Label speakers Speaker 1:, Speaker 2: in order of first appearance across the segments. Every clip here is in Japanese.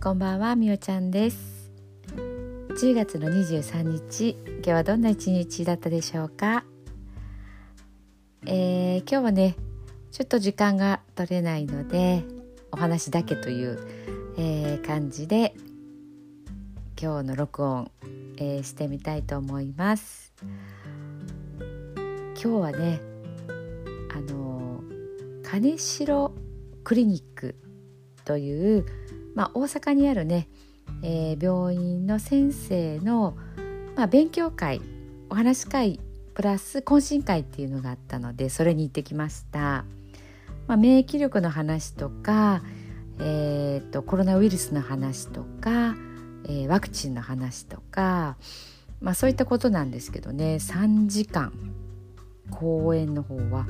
Speaker 1: こんばんはみおちゃんです。10月の23日今日はどんな一日だったでしょうか、えー、今日はねちょっと時間が取れないのでお話だけという、えー、感じで今日の録音、えー、してみたいと思います。今日はねあの金城クリニックというまあ、大阪にあるね、えー、病院の先生の、まあ、勉強会お話し会プラス懇親会っていうのがあったのでそれに行ってきました。まあ、免疫力の話とか、えーと、コロナウイルスの話とか、えー、ワクチンの話とか、まあ、そういったことなんですけどね3時間公演の方は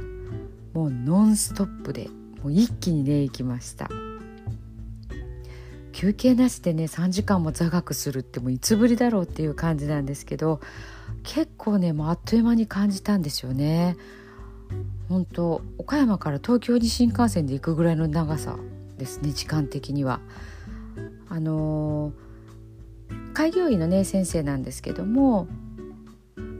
Speaker 1: もうノンストップでもう一気にね行きました。休憩なしでね3時間も座学するってもういつぶりだろうっていう感じなんですけど結構ねもうあっという間に感じたんですよね。本当岡山から東京に新幹線で行くぐらいの長さですね時間的には。あのー、開業医のね先生なんですけども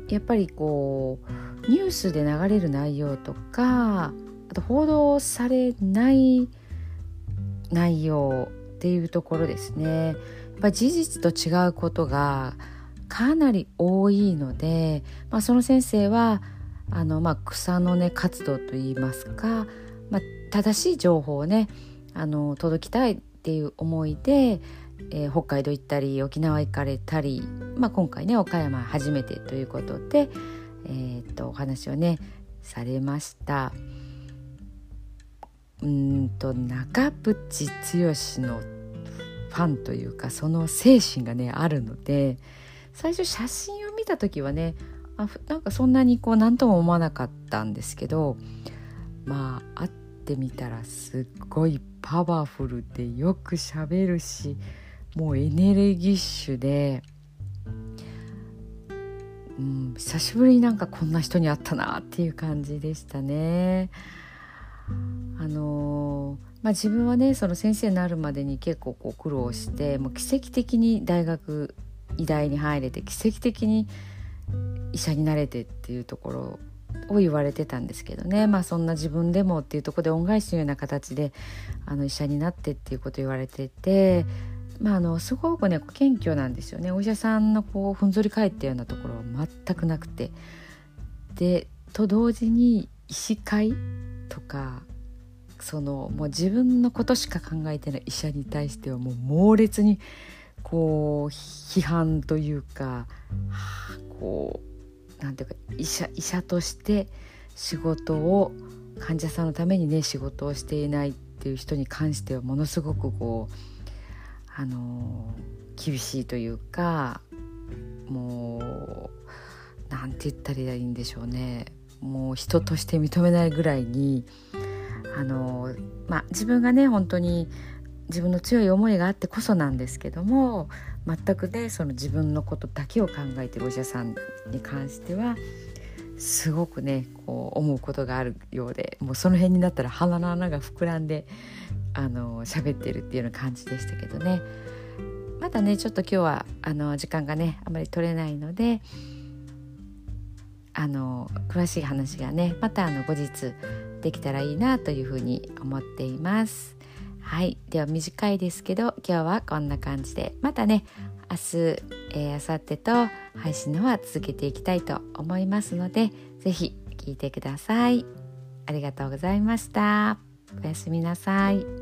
Speaker 1: やっぱりこうニュースで流れる内容とかあと報道されない内容っていうところですねやっぱ事実と違うことがかなり多いので、まあ、その先生はあの、まあ、草の根活動といいますか、まあ、正しい情報をねあの届きたいっていう思いで、えー、北海道行ったり沖縄行かれたり、まあ、今回ね岡山初めてということで、えー、っとお話をねされました。うんと中渕剛のファンというかその精神がねあるので最初写真を見た時はねあなんかそんなにこう何とも思わなかったんですけどまあ会ってみたらすっごいパワフルでよくしゃべるしもうエネルギッシュで、うん、久しぶりになんかこんな人に会ったなっていう感じでしたね。あの、まあ、自分はねその先生になるまでに結構こう苦労してもう奇跡的に大学医大に入れて奇跡的に医者になれてっていうところを言われてたんですけどねまあそんな自分でもっていうとこで恩返しのような形であの医者になってっていうこと言われてて。まあ、あのすごくね謙虚なんですよねお医者さんのこうふんぞり返ったようなところは全くなくてでと同時に医師会とかそのもう自分のことしか考えてない医者に対してはもう猛烈にこう批判というか、はあ、こうなんていうか医者医者として仕事を患者さんのためにね仕事をしていないっていう人に関してはものすごくこうあの厳しいというかもうなんて言ったらいいんでしょうね。もう人として認めないぐらいにあのまあ自分がね本当に自分の強い思いがあってこそなんですけども全くねその自分のことだけを考えてるお医者さんに関してはすごくねこう思うことがあるようでもうその辺になったら鼻の穴が膨らんであの喋ってるっていうような感じでしたけどね。まだねちょっと今日はあの時間がねあまり取れないのであの詳しい話がねまたあの後日できたらいいなというふうに思っています。はい、では短いですけど今日はこんな感じでまたね明日、えー、明後日と配信の方は続けていきたいと思いますので是非聞いてください。ありがとうございました。おやすみなさい。